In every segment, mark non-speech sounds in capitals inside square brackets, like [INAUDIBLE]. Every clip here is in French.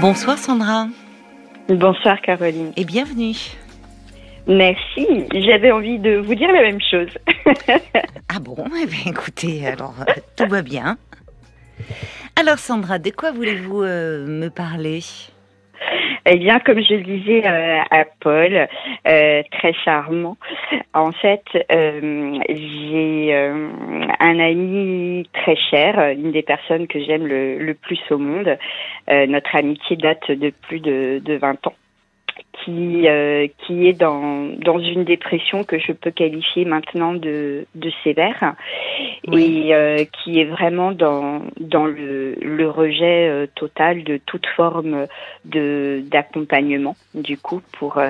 Bonsoir Sandra. Bonsoir Caroline. Et bienvenue. Merci. J'avais envie de vous dire la même chose. [LAUGHS] ah bon? Eh bien écoutez, alors euh, tout va bien. Alors Sandra, de quoi voulez-vous euh, me parler? Eh bien, comme je le disais euh, à Paul, très charmant. En fait, j'ai un ami très cher, une des personnes que j'aime le, plus au monde. notre amitié date de plus de, de 20 ans qui euh, qui est dans dans une dépression que je peux qualifier maintenant de de sévère et euh, qui est vraiment dans dans le le rejet euh, total de toute forme de d'accompagnement du coup pour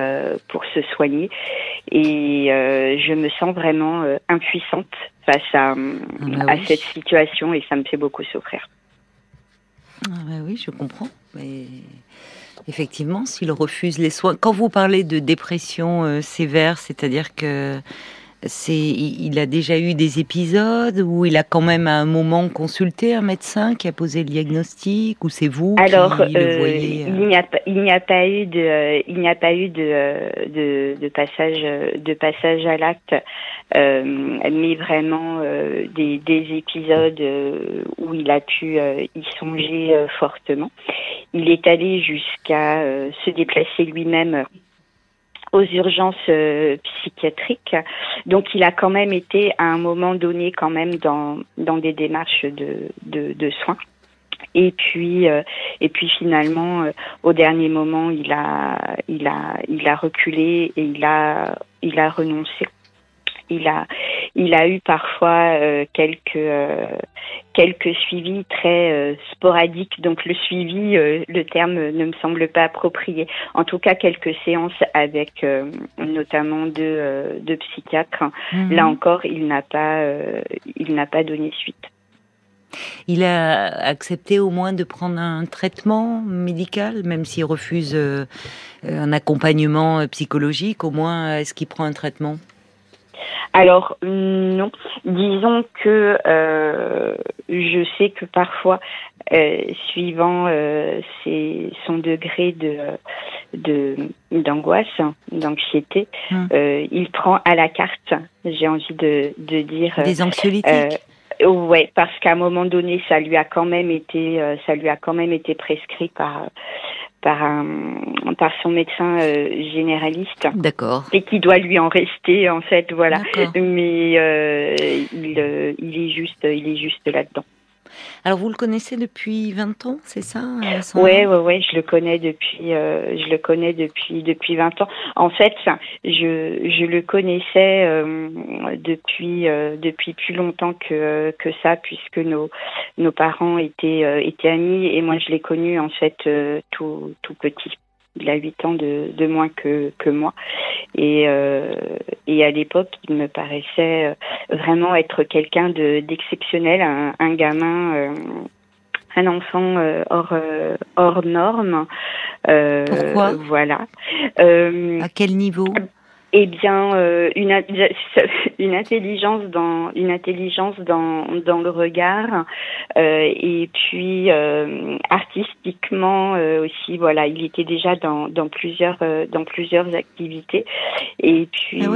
pour se soigner. Et je me sens vraiment impuissante face à ah bah à cette situation et ça me fait beaucoup souffrir. Ah bah oui, je comprends. Mais Effectivement, s'il refuse les soins. Quand vous parlez de dépression euh, sévère, c'est-à-dire que c'est, il a déjà eu des épisodes où il a quand même à un moment consulté un médecin qui a posé le diagnostic ou c'est vous Alors, qui le euh, voyez euh? il n'y a, il n'y a pas eu de, il n'y a pas eu de, de, de passage, de passage à l'acte, mais vraiment des, des épisodes où il a pu y songer fortement. Il est allé jusqu'à se déplacer lui-même aux urgences euh, psychiatriques. Donc il a quand même été à un moment donné quand même dans, dans des démarches de, de, de soins. Et puis euh, et puis finalement euh, au dernier moment il a il a il a reculé et il a il a renoncé il a, il a eu parfois euh, quelques, euh, quelques suivis très euh, sporadiques. Donc le suivi, le terme ne me semble pas approprié. En tout cas, quelques séances avec notamment deux, deux psychiatres. Mhm. Là encore, il n'a pas, il n'a pas donné suite. Il a accepté au moins de prendre un traitement médical, même s'il refuse un accompagnement psychologique. Au moins, est-ce qu'il prend un traitement? Alors non, disons que euh, je sais que parfois, euh, suivant euh, son degré de de d'angoisse, d'anxiété, hum. il prend à la carte. J'ai envie de, de dire des anxiolytiques. Ouais, parce qu'à un moment donné, ça lui a quand même été, ça lui a quand même été prescrit par par un, par son médecin euh, généraliste. D'accord. Et qui doit lui en rester en fait, voilà. Mais euh, il, euh, il est juste, il est juste là-dedans. Alors vous le connaissez depuis 20 ans, c'est ça Oui, je le connais depuis, euh, je le connais depuis depuis 20 ans. En fait, je, je le connaissais euh, depuis euh, depuis plus longtemps que que ça, puisque nos nos parents étaient étaient amis et moi je l'ai connu en fait tout tout petit. Il a 8 ans de, de moins que, que moi. Et, euh, et à l'époque, il me paraissait euh, vraiment être quelqu'un d'exceptionnel, un, un, gamin, euh, un enfant euh, hors, euh, hors norme. Pourquoi? Voilà. à quel niveau? Eh bien, euh, une, [LAUGHS] une intelligence dans une intelligence dans dans le regard euh, et puis euh, artistiquement euh, aussi. Voilà, il était déjà dans dans plusieurs euh, dans plusieurs activités et puis. Ah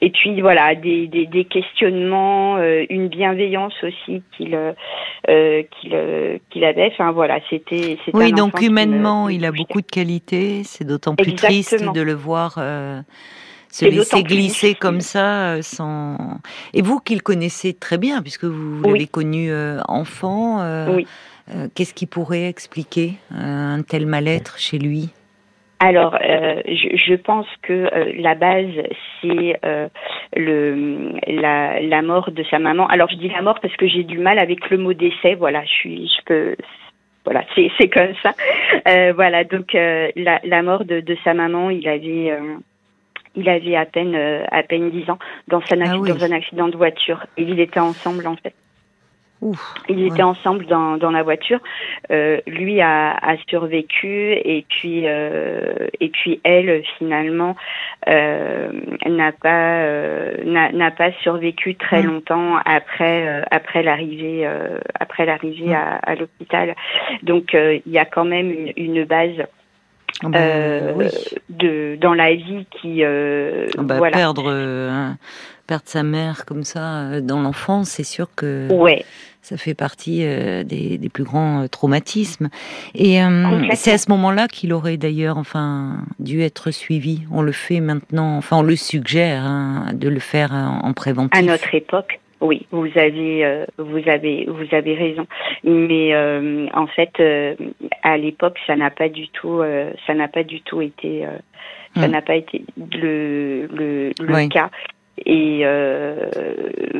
et puis voilà des, des, des questionnements, une bienveillance aussi qu'il qu'il qu'il avait. Enfin voilà, c'était. Oui, donc humainement, il a beaucoup de qualités. C'est d'autant plus triste de le voir se laisser glisser comme ça euh, sans. Et vous qui le connaissez très bien, puisque vous l'avez connu euh, enfant, euh, qu'est-ce qui pourrait expliquer un tel mal-être chez lui? Alors, je, je, pense que la base, c'est le la, la, mort de sa maman. Alors, je dis la mort parce que j'ai du mal avec le mot décès. Voilà, je suis, je peux, voilà, c'est c'est comme ça. voilà, donc la, la, mort de, de, sa maman, il avait il avait à peine euh, à peine 10 ans dans, ah dans un accident de voiture. Et ils étaient ensemble en fait. Ils étaient ensemble dans, dans la voiture. Euh, lui a, a, survécu et puis euh, et puis elle finalement euh, n'a pas n'a pas survécu très mm. longtemps après après l'arrivée après l'arrivée mm. à, à l'hôpital. Donc il y a quand même une, une base. Ah bah, oui. de dans la vie qui ah bah, voilà. perdre perdre sa mère comme ça dans l'enfance c'est sûr que ouais ça fait partie euh, des, des, plus grands euh, traumatismes. Et euh, c'est à ce moment-là qu'il aurait d'ailleurs, enfin, dû être suivi. On le fait maintenant, enfin, on le suggère hein, de le faire en, préventif. À notre époque. Oui, vous avez, vous avez, vous avez raison. Mais en fait, à l'époque, ça n'a pas du tout, ça n'a pas du tout été, ça hmm. n'a pas été le, le, le cas. Et euh,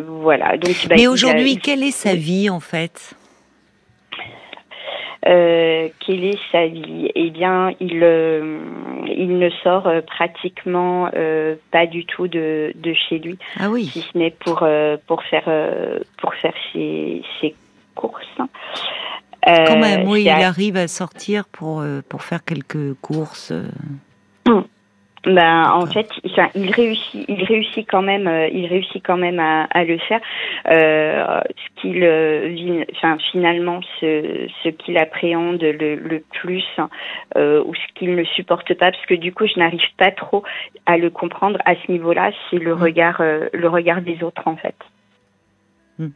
voilà. Donc, bah, Mais aujourd'hui, quelle est sa vie en fait? Euh, quelle est sa vie? Eh bien, il euh, il ne sort euh, pratiquement euh, pas du tout de, de chez lui. Ah oui. Si ce n'est pour pour faire pour faire ses, ses courses. Quand même, oui, il arrive à sortir pour pour faire quelques courses. Ben, en fait, il réussit, il réussit quand même, euh, il réussit quand même à, à le faire. Euh, ce qu'il, euh, enfin, finalement, ce, ce qu'il appréhende le, le plus ou ce qu'il ne supporte pas, parce que du coup, je n'arrive pas trop à le comprendre à ce niveau-là, c'est le mmh. regard, le regard des autres, en fait. Mmh.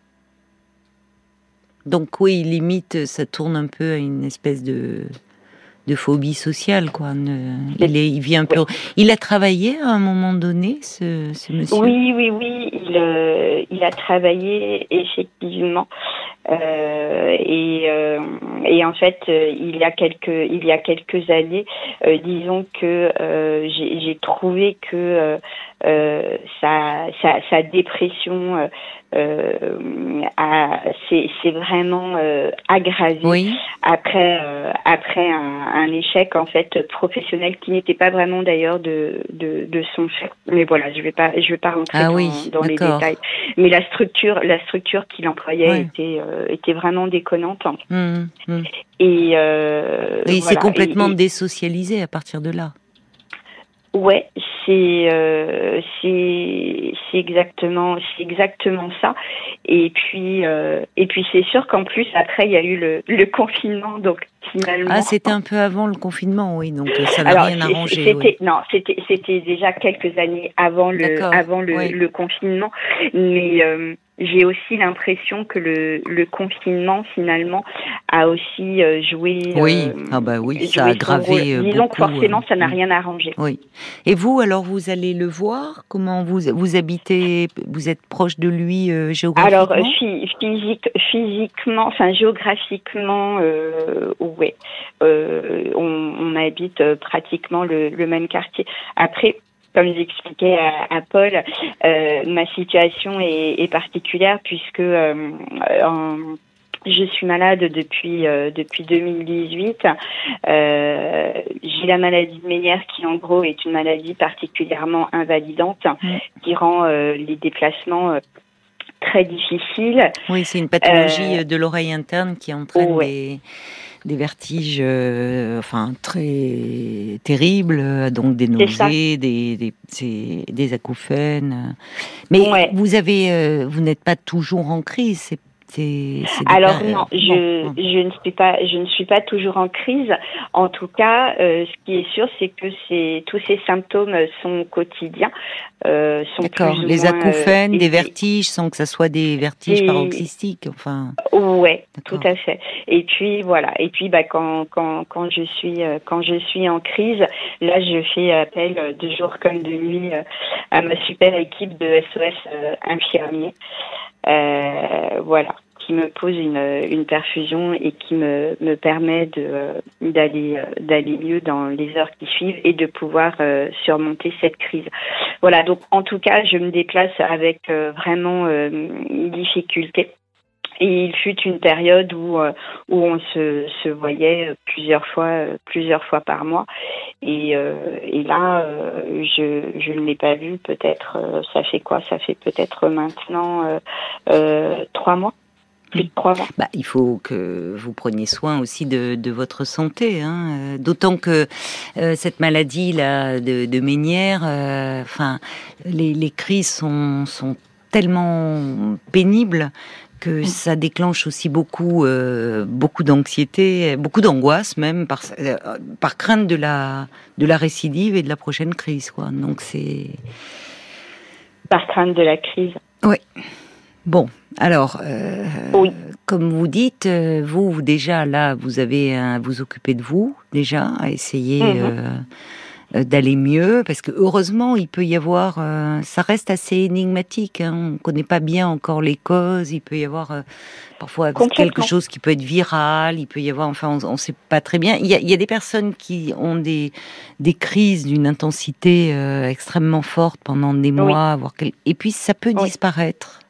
Donc oui, limite, ça tourne un peu à une espèce de de phobie sociale, quoi. il, est, il vient peu. Il a travaillé à un moment donné, ce, ce monsieur? Oui, oui, oui. Il, euh, il a travaillé effectivement. Euh, et, euh, et en fait, il y a quelques, il y a quelques années, disons que j'ai trouvé que sa, sa, sa, dépression euh, c'est vraiment euh, aggravé oui. après euh, après un, un, échec en fait professionnel qui n'était pas vraiment d'ailleurs de, de, de son fait. Mais voilà, je vais pas je vais pas rentrer ah dans, oui, dans les détails. Mais la structure la structure qu'il employait ouais. était euh, était vraiment déconnante. Mmh, mmh. Et, euh, et il s'est complètement et, et... désocialisé à partir de là. Ouais, c'est euh, c'est c'est exactement c'est exactement ça. Et puis euh, et puis c'est sûr qu'en plus après il y a eu le, le confinement donc finalement. Ah c'était un peu avant le confinement oui donc euh, ça n'a rien arrangé. C'était oui. non c'était c'était déjà quelques années avant le avant le, oui. le confinement mais euh, j'ai aussi l'impression que le, le, confinement finalement a aussi euh, joué. Oui, euh, ah bah oui, ça a aggravé. Euh, Disons que forcément, ça n'a rien arrangé. Oui. Et vous, alors, vous allez le voir? Comment vous vous habitez? Vous êtes proche de lui géographiquement? Alors, physique, physiquement, enfin géographiquement, oui. On, on, habite pratiquement le, le même quartier. Après comme j'expliquais à, à, Paul, euh, ma situation est, est, particulière puisque euh, en, je suis malade depuis euh, depuis 2018. Euh, j'ai la maladie de Ménière qui en gros est une maladie particulièrement invalidante mmh. qui rend euh, les déplacements très difficiles. Oui, c'est une pathologie de l'oreille interne qui entraîne ouais. les des vertiges, euh, enfin très terribles, donc des nausées, des, des, des, acouphènes. Mais ouais. vous avez, euh, vous n'êtes pas toujours en crise. C'est alors non, je, ne suis pas je ne suis pas toujours en crise. En tout cas, euh, ce qui est sûr, c'est que tous ces symptômes sont quotidiens. Euh, sont D'accord. Les moins, acouphènes, euh, des vertiges, sans que ça soit des vertiges et... paroxystiques. Enfin. Ouais, tout à fait. Et puis voilà. Et puis bah quand quand quand je suis euh, quand je suis en crise, là je fais appel de jour comme de nuit à ma super équipe de SOS infirmiers. Euh, voilà, qui me pose une, perfusion et qui me, me permet euh, d'aller euh, d'aller mieux dans les heures qui suivent et de pouvoir surmonter cette crise. Voilà, donc en tout cas, je me déplace avec vraiment une difficulté. Et il fut une période où où on se, se voyait plusieurs fois plusieurs fois par mois et, et là je je ne l'ai pas vu peut-être ça fait quoi? Ça fait peut-être maintenant trois mois? Plus de trois mois. Bah, il faut que vous preniez soin aussi de, de votre santé, hein. d'autant que cette maladie là de, de Ménière, enfin, les, les, crises sont, sont tellement pénibles que mm. ça déclenche aussi beaucoup, euh, beaucoup d'anxiété, beaucoup d'angoisse même par, euh, par crainte de la, de la récidive et de la prochaine crise, quoi. Donc c'est par crainte de la crise. Oui. Bon, alors, euh, oui. comme vous dites, vous déjà là, vous avez à vous occuper de vous déjà, à essayer. Mm-hmm. D'aller mieux, parce que heureusement, il peut y avoir, euh, ça reste assez énigmatique. Hein, on ne connaît pas bien encore les causes. Il peut y avoir euh, parfois quelque chose qui peut être viral. Il peut y avoir, enfin, on ne sait pas très bien. Il y, a, il y, a, des personnes qui ont des des crises d'une intensité extrêmement forte pendant des mois, voire et puis ça peut disparaître.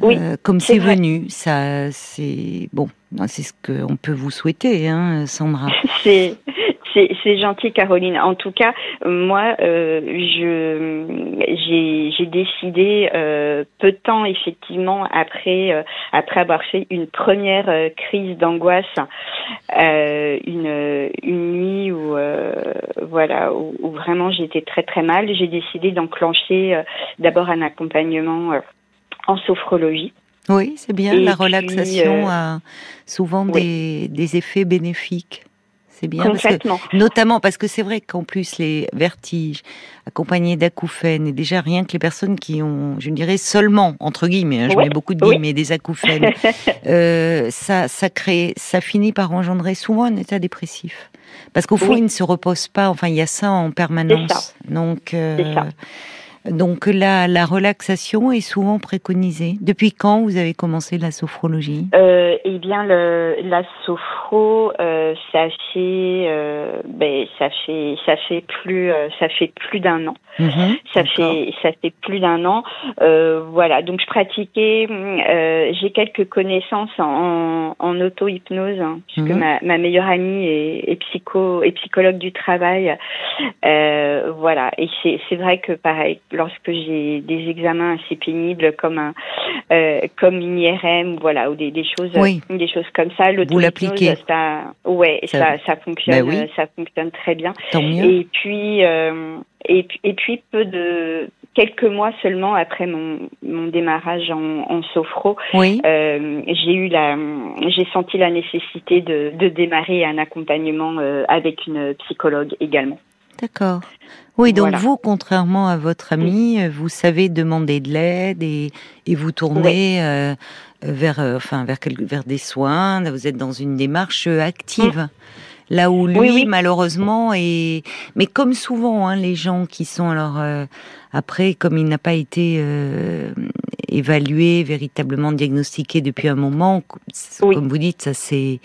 Oui, comme c'est venu, ça, c'est bon, c'est ce qu'on peut vous souhaiter, hein, Sandra. [LAUGHS] c'est c'est gentil, Caroline. En tout cas, moi, euh, je j'ai décidé euh, peu de temps, effectivement, après euh, après avoir fait une première crise d'angoisse, une une nuit où voilà où, où vraiment j'étais très très mal, j'ai décidé d'enclencher d'abord un accompagnement en sophrologie. Oui, c'est bien. la relaxation a souvent des, des effets bénéfiques. C'est bien. notamment parce que c'est vrai qu'en plus, les vertiges accompagnés d'acouphènes, et déjà rien que les personnes qui ont, je dirais seulement, entre guillemets, hein, je mets beaucoup de guillemets, des [LAUGHS] acouphènes, euh, ça, ça crée, ça finit par engendrer souvent un état dépressif. Parce qu'au fond, il ne se repose pas, enfin, il y a ça en permanence. Donc, euh, donc la, la relaxation est souvent préconisée. Depuis quand vous avez commencé la sophrologie? Euh, Eh bien, le, la sophro, euh, ça fait, euh, ben, ça fait, ça fait plus, euh, ça fait plus d'un an. Mhm, ça fait, ça fait plus d'un an. Euh, voilà. Donc je pratiquais. Euh, j'ai quelques connaissances en, en auto-hypnose, hein, puisque mhm. ma, ma meilleure amie est, est, psycho, est psychologue du travail. voilà. Et c'est vrai que pareil lorsque j'ai des examens assez pénibles comme un euh, comme une IRM voilà ou des, des choses des choses comme ça le vous l'appliquez. ça ouais ça, ça, fonctionne ben ça fonctionne très bien. Et puis euh, et, et puis peu de quelques mois seulement après mon, mon démarrage en, en sophro, oui. euh, j'ai eu la, j'ai senti la nécessité de, de démarrer un accompagnement euh, avec une psychologue également. D'accord. Oui, donc vous, contrairement à votre ami, euh, vous savez demander de l'aide et, et vous tournez euh, vers, euh, enfin, vers, vers des soins. Vous êtes dans une démarche active. Mm. Là où lui, malheureusement, est. Mais comme souvent, hein, les gens qui sont alors après, comme il n'a pas été évalué, véritablement diagnostiqué depuis un moment, comme vous dites, ça c'est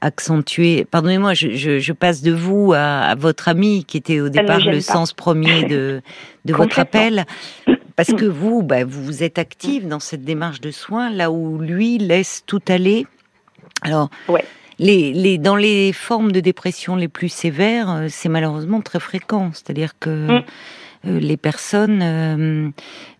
accentuer. Pardonnez-moi, je, je, je, passe de vous à, à, votre ami qui était au départ le sens premier de, de [LAUGHS] votre appel. Parce que vous, bah, vous êtes active dans cette démarche de soins, là où lui laisse tout aller. Alors, ouais. les, les, dans les formes de dépression les plus sévères, euh, c'est malheureusement très fréquent. C'est-à-dire que mm. euh, les personnes, euh,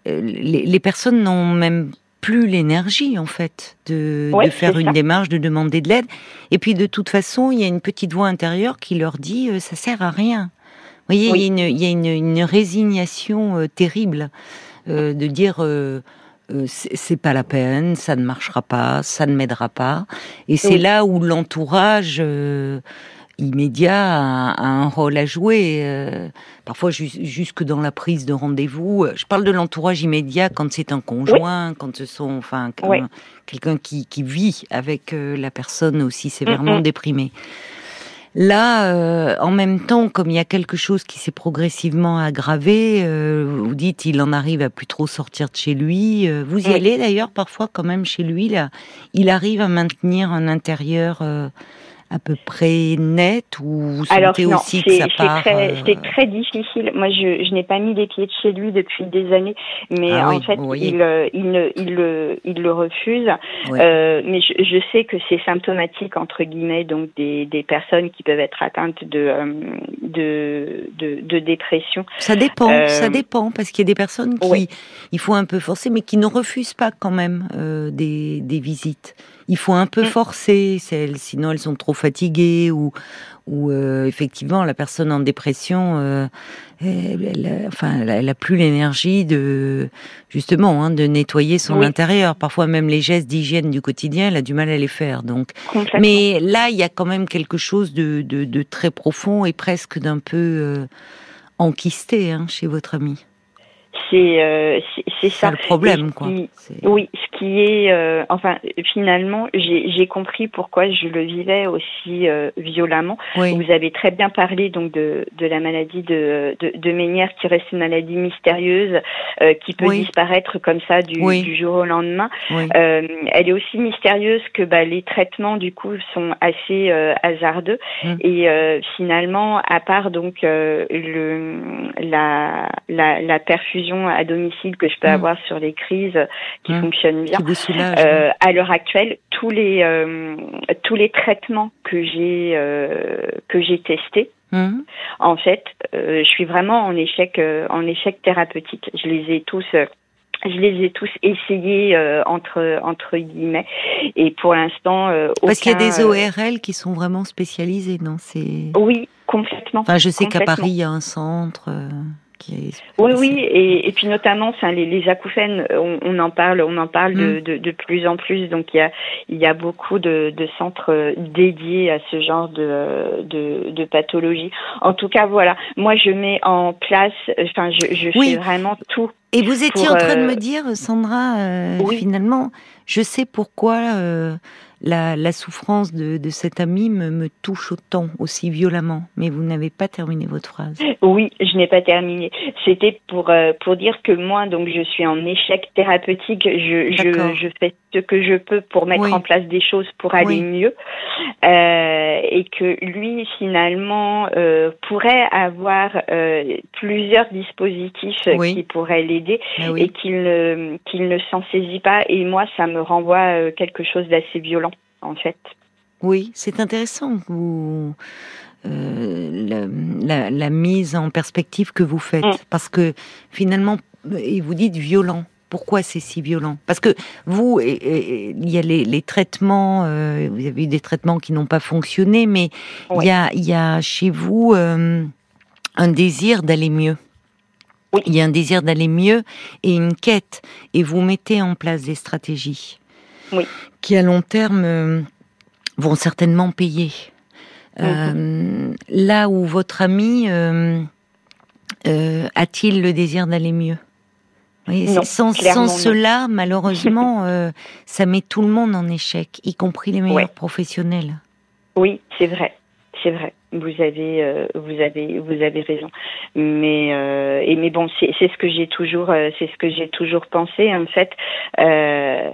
les, les personnes n'ont même plus l'énergie en fait de, de faire une démarche, de demander de l'aide. Et puis de toute façon, il y a une petite voix intérieure qui leur dit euh, ça sert à rien. Vous voyez, il y a une, il y a une, une résignation euh, terrible euh, de dire c'est pas la peine, ça ne marchera pas, ça ne m'aidera pas. Et c'est là où l'entourage immédiat a, un rôle à jouer. Euh, parfois jusque dans la prise de rendez-vous. Je parle de l'entourage immédiat quand c'est un conjoint, quand ce sont enfin quelqu'un qui, qui, vit avec euh, la personne aussi sévèrement déprimée. Là, euh, en même temps, comme il y a quelque chose qui s'est progressivement aggravé, vous dites il en arrive à plus trop sortir de chez lui. vous y allez d'ailleurs parfois quand même chez lui. Là, il arrive à maintenir un intérieur à peu près net ou vous sentez aussi que ça part euh, C'est très difficile. Moi, je, je n'ai pas mis les pieds de chez lui depuis des années, mais ah en fait, il, euh, il, il, il, il, le refuse. Euh, mais je, je, sais que c'est symptomatique entre guillemets, donc des, des personnes qui peuvent être atteintes de euh, de, de, de, dépression. Ça dépend, ça dépend, parce qu'il y a des personnes qui il faut un peu forcer, mais qui ne refusent pas quand même des, des visites il faut un peu mm. forcer, celles, sinon elles sont trop fatiguées ou, ou euh, effectivement la personne en dépression, euh, elle, enfin, elle, a plus l'énergie de justement hein, de nettoyer son intérieur. Parfois même les gestes d'hygiène du quotidien, elle a du mal à les faire. Donc, mais là, il y a quand même quelque chose de, de, très profond et presque d'un peu euh, enquisté hein, chez votre ami. C'est euh, c'est ça. le problème, quoi. oui, ce qui est, euh, enfin, finalement, j'ai compris pourquoi je le vivais aussi euh, violemment. Vous avez très bien parlé donc de, de la maladie de, de, de Ménière, qui reste une maladie mystérieuse, euh, qui peut disparaître comme ça du, du jour au lendemain. elle est aussi mystérieuse que bah, les traitements du coup sont assez hasardeux hum. et finalement, à part donc le la, la, la perfusion à domicile que je peux mm. avoir sur les crises qui mm. fonctionnent bien. Euh, à l'heure actuelle, tous les euh, tous les traitements que j'ai euh, que j'ai testés, mm. en fait, je suis vraiment en échec en échec thérapeutique. Je les ai tous je les ai tous essayés entre entre guillemets et pour l'instant parce qu'il y a des ORL qui sont vraiment spécialisés non c'est oui complètement enfin je sais qu'à Paris il y a un centre oui, oui, et, et, puis notamment, les, les acouphènes, on, on, en parle, on en parle de, mm. de, de, plus en plus. Donc il y a, il y a beaucoup de, de centres dédiés à ce genre de, pathologie. En tout cas, voilà, moi je mets en place, enfin, je, je fais vraiment tout. Et vous étiez en train de me euh, dire, Sandra, euh, finalement, je sais pourquoi. Euh, la, la souffrance de, de, cet ami me, me, touche autant, aussi violemment. Mais vous n'avez pas terminé votre phrase. Oui, je n'ai pas terminé. C'était pour euh, pour dire que moi, donc, je suis en échec thérapeutique. Je, je, je, fais ce que je peux pour mettre en place des choses pour aller mieux, euh, et que lui, finalement, euh, pourrait avoir plusieurs dispositifs qui pourraient l'aider, et qu'il ne qu'il ne s'en saisit pas. Et moi, ça me renvoie quelque chose d'assez violent en fait. Oui, c'est intéressant vous, euh, la, mise en perspective que vous faites, mm. parce que finalement, et vous dites violent. Pourquoi c'est si violent? Parce que vous, il y a les, traitements, euh, vous avez eu des traitements qui n'ont pas fonctionné, mais il, y a, y a chez vous euh, un désir d'aller mieux. Il y a un désir d'aller mieux et une quête, et vous mettez en place des stratégies qui à long terme euh, vont certainement payer. Euh, là où votre ami euh, a-t-il le désir d'aller mieux? Sans, cela, [LAUGHS] malheureusement, ça met tout le monde en échec, y compris les meilleurs professionnels. Oui, c'est vrai, c'est vrai. Vous avez, euh, vous avez, vous avez raison. Mais, euh, et mais bon, c'est ce que j'ai toujours, euh, c'est ce que j'ai toujours pensé. En fait, euh,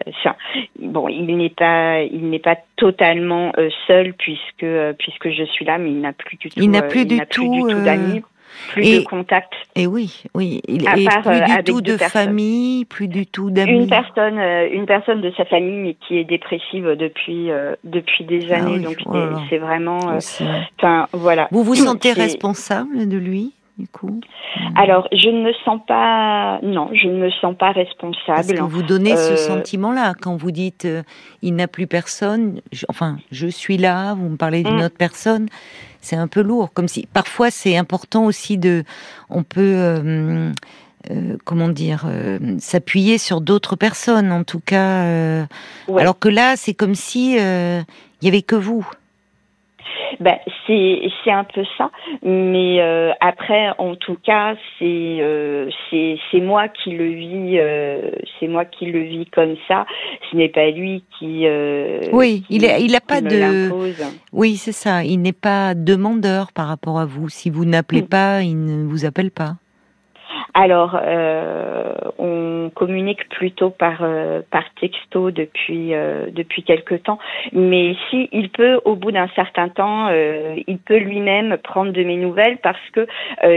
bon, il n'est pas, il n'est pas totalement seul puisque, puisque je suis là, mais il n'a plus du tout. Il n'a plus, du, tout, d'amis plus de contact. Et oui, oui, il a plus du tout de famille, plus du tout d'amis. Une personne, une personne de sa famille qui est dépressive depuis depuis des ah années, donc c'est vraiment, enfin voilà. Vous vous [CLEARS THROAT] sentez responsable de lui du coup? Alors, je ne me sens pas. Non, je ne me sens pas responsable. Parce que vous donnez ce euh, sentiment-là quand vous dites euh, il n'a plus personne. enfin, je suis là. Vous me parlez d'une mm. autre personne. C'est un peu lourd, comme si parfois c'est important aussi de. On peut. Euh, comment dire, s'appuyer sur d'autres personnes, en tout cas. Alors que là, c'est comme si il y avait que vous. Ben, c'est c'est un peu ça, mais euh, après, en tout cas, c'est euh, c'est c'est moi qui le vis, euh, c'est moi qui le vis comme ça. Ce n'est pas lui qui. oui, il a, il a pas de. Oui, c'est ça. Il n'est pas demandeur par rapport à vous. Si vous n'appelez mm. pas, il ne vous appelle pas. Alors, euh, on communique plutôt par euh, par texto depuis euh, depuis quelque temps, mais si il peut, au bout d'un certain temps, il peut lui-même prendre de mes nouvelles parce que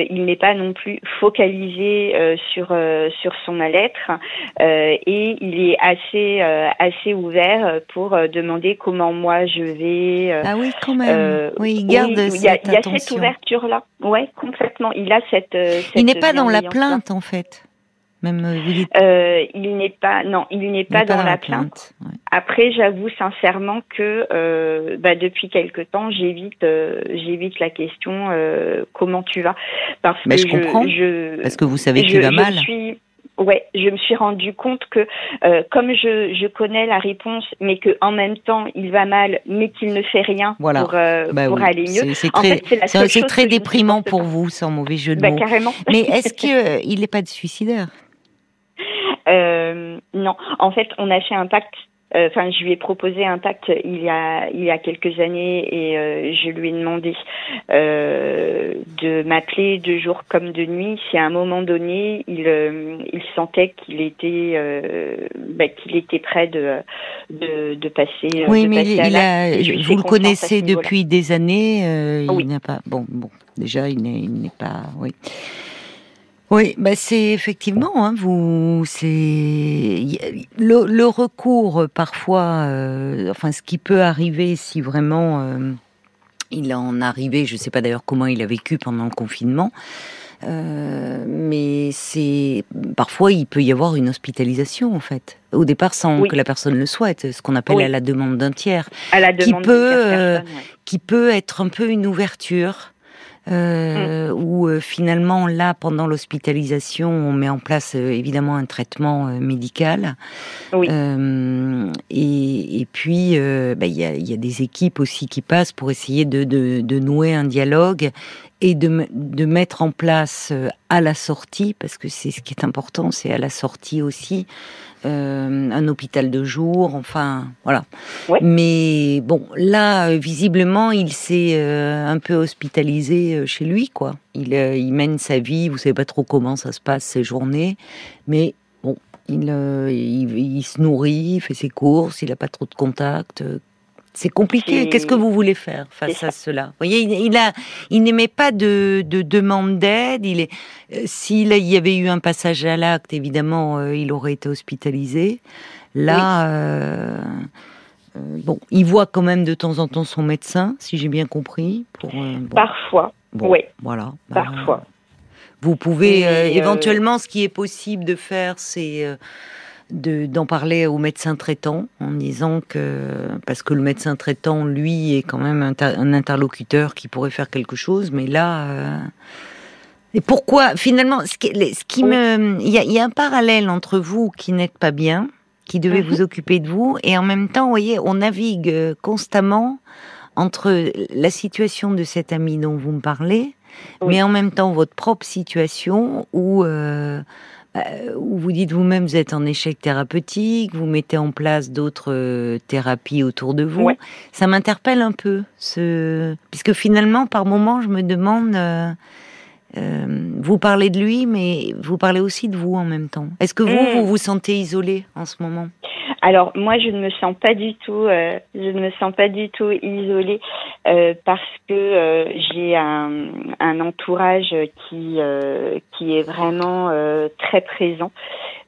il n'est pas non plus focalisé sur sur son mal-être et il est assez assez ouvert pour demander comment moi je vais. ah oui, quand même. oui, il garde il y, a, il y a cette ouverture là. Ouais, complètement. Il a cette. cette il n'est pas dans la plainte en fait. Même euh, vous dites... euh, il n'est pas non, il n'est pas, dans, la plainte. Après, j'avoue sincèrement que euh, bah, depuis quelque temps, j'évite euh, j'évite la question euh, comment tu vas parce Mais que je, comprends. Je, parce que vous savez qu'il va mal. Suis, Ouais, je me suis rendu compte que euh, comme je, je connais la réponse, mais que en même temps il va mal, mais qu'il ne fait rien voilà. pour, euh, bah pour aller mieux. C'est très, très déprimant pour vous, sans mauvais jeu de bah, mots. Carrément. Mais est-ce qu'il n'est pas de suicidaire? Euh, Non, en fait, on a fait un pacte euh, enfin, je lui ai proposé un pacte il y a il y a quelques années et euh, je lui ai demandé euh, de m'appeler de jour comme de nuit si à un moment donné il il sentait qu'il était bah, qu'il était prêt de de, de passer. Oui, mais il, a, vous le connaissez depuis des années. il n'a pas bon bon déjà il n'est pas oui. Oui, bah c'est effectivement, hein, vous, c'est le, le, recours parfois, euh, enfin ce qui peut arriver si vraiment euh, il en arrivait, je ne sais pas d'ailleurs comment il a vécu pendant le confinement, euh, mais c'est parfois il peut y avoir une hospitalisation en fait. Au départ, sans que la personne le souhaite, ce qu'on appelle à la demande d'un tiers, à la demande qui peut, qui peut être un peu une ouverture euh, mm. où euh, finalement là pendant l'hospitalisation on met en place euh, évidemment un traitement médical oui. et, et, puis bah, il y, a, y, a, des équipes aussi qui passent pour essayer de, de, de nouer un dialogue et de, de, mettre en place à la sortie, parce que c'est ce qui est important, c'est à la sortie aussi, euh, un hôpital de jour, enfin voilà. Mais bon, là, visiblement, il s'est euh, un peu hospitalisé euh, chez lui, quoi. Il, il, mène sa vie, vous savez pas trop comment ça se passe ses journées, mais bon, il, il, il se nourrit, il fait ses courses, il a pas trop de contacts. C'est compliqué. Qu'est-ce que vous voulez faire face à cela? Vous voyez, il, a, il n'aimait pas de, de demande d'aide. Il est, euh, s'il y avait eu un passage à l'acte, évidemment, euh, il aurait été hospitalisé. Là, euh, bon, il voit quand même de temps en temps son médecin, si j'ai bien compris. Pour, Parfois. oui. Voilà. Parfois. vous pouvez éventuellement, ce qui est possible de faire, c'est d'en parler au médecin traitant en disant que parce que le médecin traitant lui est quand même un, interlocuteur qui pourrait faire quelque chose mais là euh, et pourquoi finalement ce qui, ce qui me il y a, un parallèle entre vous qui n'êtes pas bien qui devez vous mhm. occuper de vous et en même temps vous voyez on navigue constamment entre la situation de cet ami dont vous me parlez mais en même temps votre propre situation où euh, euh, où vous dites vous-même vous êtes en échec thérapeutique, vous mettez en place d'autres euh, thérapies autour de vous. Ça m'interpelle un peu, ce... puisque finalement, par moment, je me demande, euh, vous parlez de lui, mais vous parlez aussi de vous en même temps. Est-ce que vous, mm. vous vous sentez isolé en ce moment? Alors moi, je ne me sens pas du tout, euh, je ne me sens pas du tout isolée euh, parce que euh, j'ai un, un, entourage qui qui est vraiment très présent.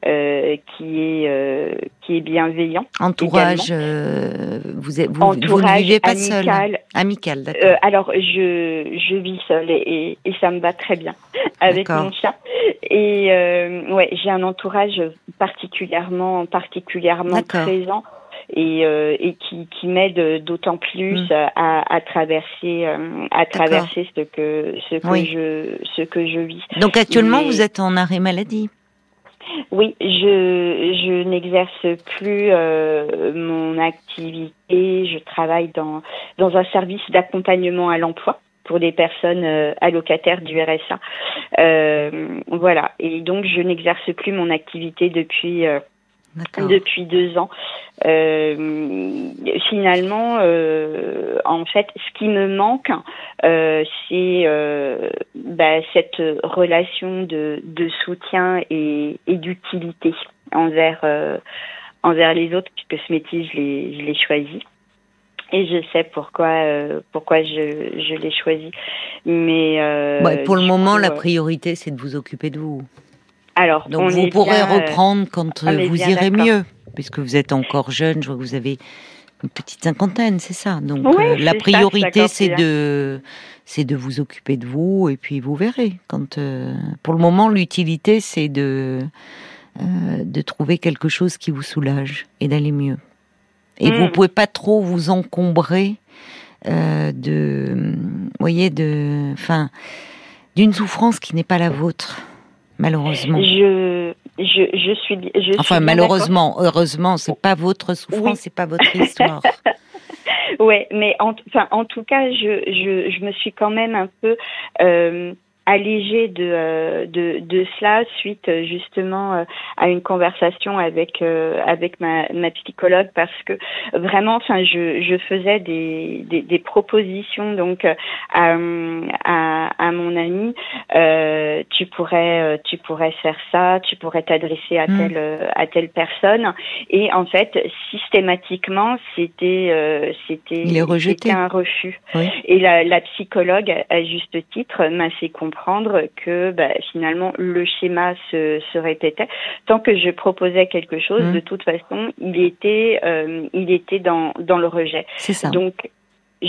Euh, qui est euh, qui est bienveillant. Entourage, euh, vous, êtes, vous, vous, ne vivez pas seul. Amical, d'accord. alors je je vis seule et, et, ça me va très bien [LAUGHS] avec mon chat. Et ouais, j'ai un entourage particulièrement particulièrement présent et, et qui, qui m'aide d'autant plus hmm. à, à, traverser à traverser ce que ce que je ce que je vis. Donc actuellement vous êtes en arrêt maladie? Oui, je, je n'exerce plus euh, mon activité. Je travaille dans, dans un service d'accompagnement à l'emploi pour des personnes euh, allocataires du RSA. Euh, voilà. Et donc, je n'exerce plus mon activité depuis depuis deux ans. Euh, finalement, euh, en fait, ce qui me manque, euh, c'est bah, cette relation de, de soutien et, et d'utilité envers envers les autres, puisque ce métier, je l'ai je l'ai choisi. Et je sais pourquoi euh, pourquoi je, je l'ai choisi. Mais ouais, pour le moment, coup, la priorité, c'est de vous occuper de vous. Alors, donc vous pourrez bien, reprendre quand vous irez mieux puisque vous êtes encore jeune, je vois que vous avez une petite cinquantaine, c'est ça. Donc oui, euh, la priorité, c'est de c'est de vous occuper de vous et puis vous verrez. Quand euh, pour le moment, l'utilité, c'est de euh, de trouver quelque chose qui vous soulage et d'aller mieux. Et mm. vous pouvez pas trop vous encombrer euh, de, voyez, de, enfin, d'une souffrance qui n'est pas la vôtre, malheureusement. Je je, je suis, je enfin, suis malheureusement, heureusement, c'est pas votre souffrance, oui. c'est pas votre [LAUGHS] histoire. ouais, mais en, enfin, en tout cas, je, je, je me suis quand même un peu euh, allégée de, euh, de, de cela suite euh, justement euh, à une conversation avec euh, avec ma, ma psychologue parce que vraiment enfin je, je faisais des, des, des propositions donc à, à, à mon ami euh, tu pourrais tu pourrais faire ça tu pourrais t'adresser à telle mmh. à telle personne et en fait systématiquement c'était c'était c'était un refus oui. et la, la psychologue à juste titre m'a fait comprendre comprendre que bah, finalement le schéma se, se, répétait. Tant que je proposais quelque chose, mmh. de toute façon, il était, euh, il était dans, dans le rejet. C'est ça. Donc,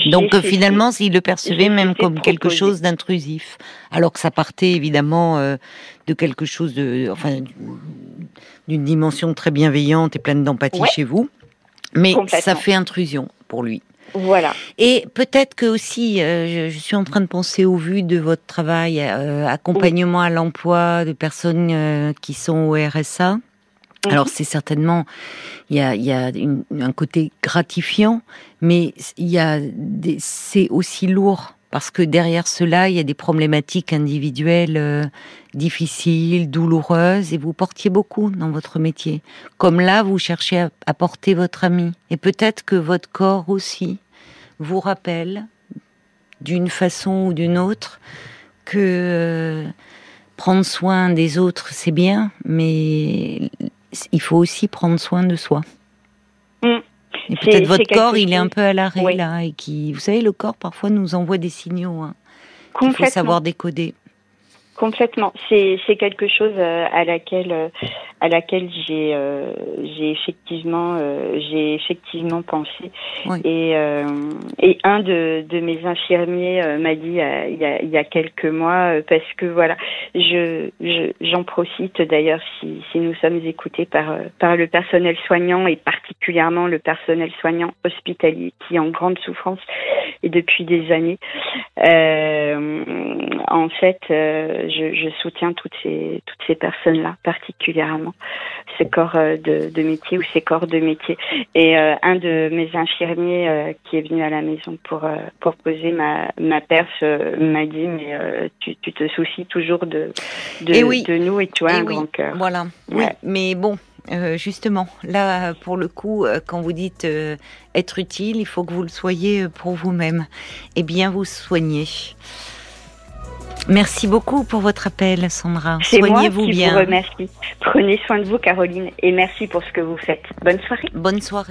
donc finalement, s'il le percevait même comme proposer. quelque chose d'intrusif, alors que ça partait évidemment euh, de quelque chose de, enfin, d'une dimension très bienveillante et pleine d'empathie ouais. chez vous, mais ça fait intrusion pour lui. Voilà. Et peut-être que aussi, euh, je, je, suis en train de penser au vu de votre travail, euh, accompagnement à l'emploi de personnes euh, qui sont au RSA. Mmh. Alors c'est certainement, il y a, y a une, un côté gratifiant, mais il y a, c'est aussi lourd parce que derrière cela, il y a des problématiques individuelles difficiles, douloureuses, et vous portiez beaucoup dans votre métier. Comme là, vous cherchez à, à porter votre ami, et peut-être que votre corps aussi vous rappelle, d'une façon ou d'une autre, que euh, prendre soin des autres, c'est bien, mais il faut aussi prendre soin de soi. Mmh. Et peut-être votre corps, il est un peu à l'arrêt oui. là, et qui, vous savez, le corps parfois nous envoie des signaux. Hein, Il faut savoir décoder. Complètement. C'est c'est quelque chose euh, à laquelle euh, à laquelle j'ai euh, j'ai effectivement euh, j'ai effectivement pensé oui. et euh, et un de de mes infirmiers euh, m'a dit il y, a, il y a quelques mois parce que voilà je j'en je, profite d'ailleurs si si nous sommes écoutés par par le personnel soignant et particulièrement le personnel soignant hospitalier qui est en grande souffrance et depuis des années en fait je, je, soutiens toutes ces toutes ces personnes là particulièrement ces corps euh, de, de, métier ou ces corps de métier et euh, un de mes infirmiers euh, qui est venu à la maison pour euh, pour poser ma ma perce euh, m'a dit mais tu, tu, te soucies toujours de de, et oui. de nous et tu as et un oui. grand cœur voilà ouais. oui. mais bon euh, justement, là, pour le coup, euh, quand vous dites euh, être utile, il faut que vous le soyez pour vous-même et bien vous soigner. Merci beaucoup pour votre appel, Sandra. Soignez-vous bien. Vous remercie. Prenez soin de vous, Caroline, et merci pour ce que vous faites. Bonne soirée. Bonne soirée.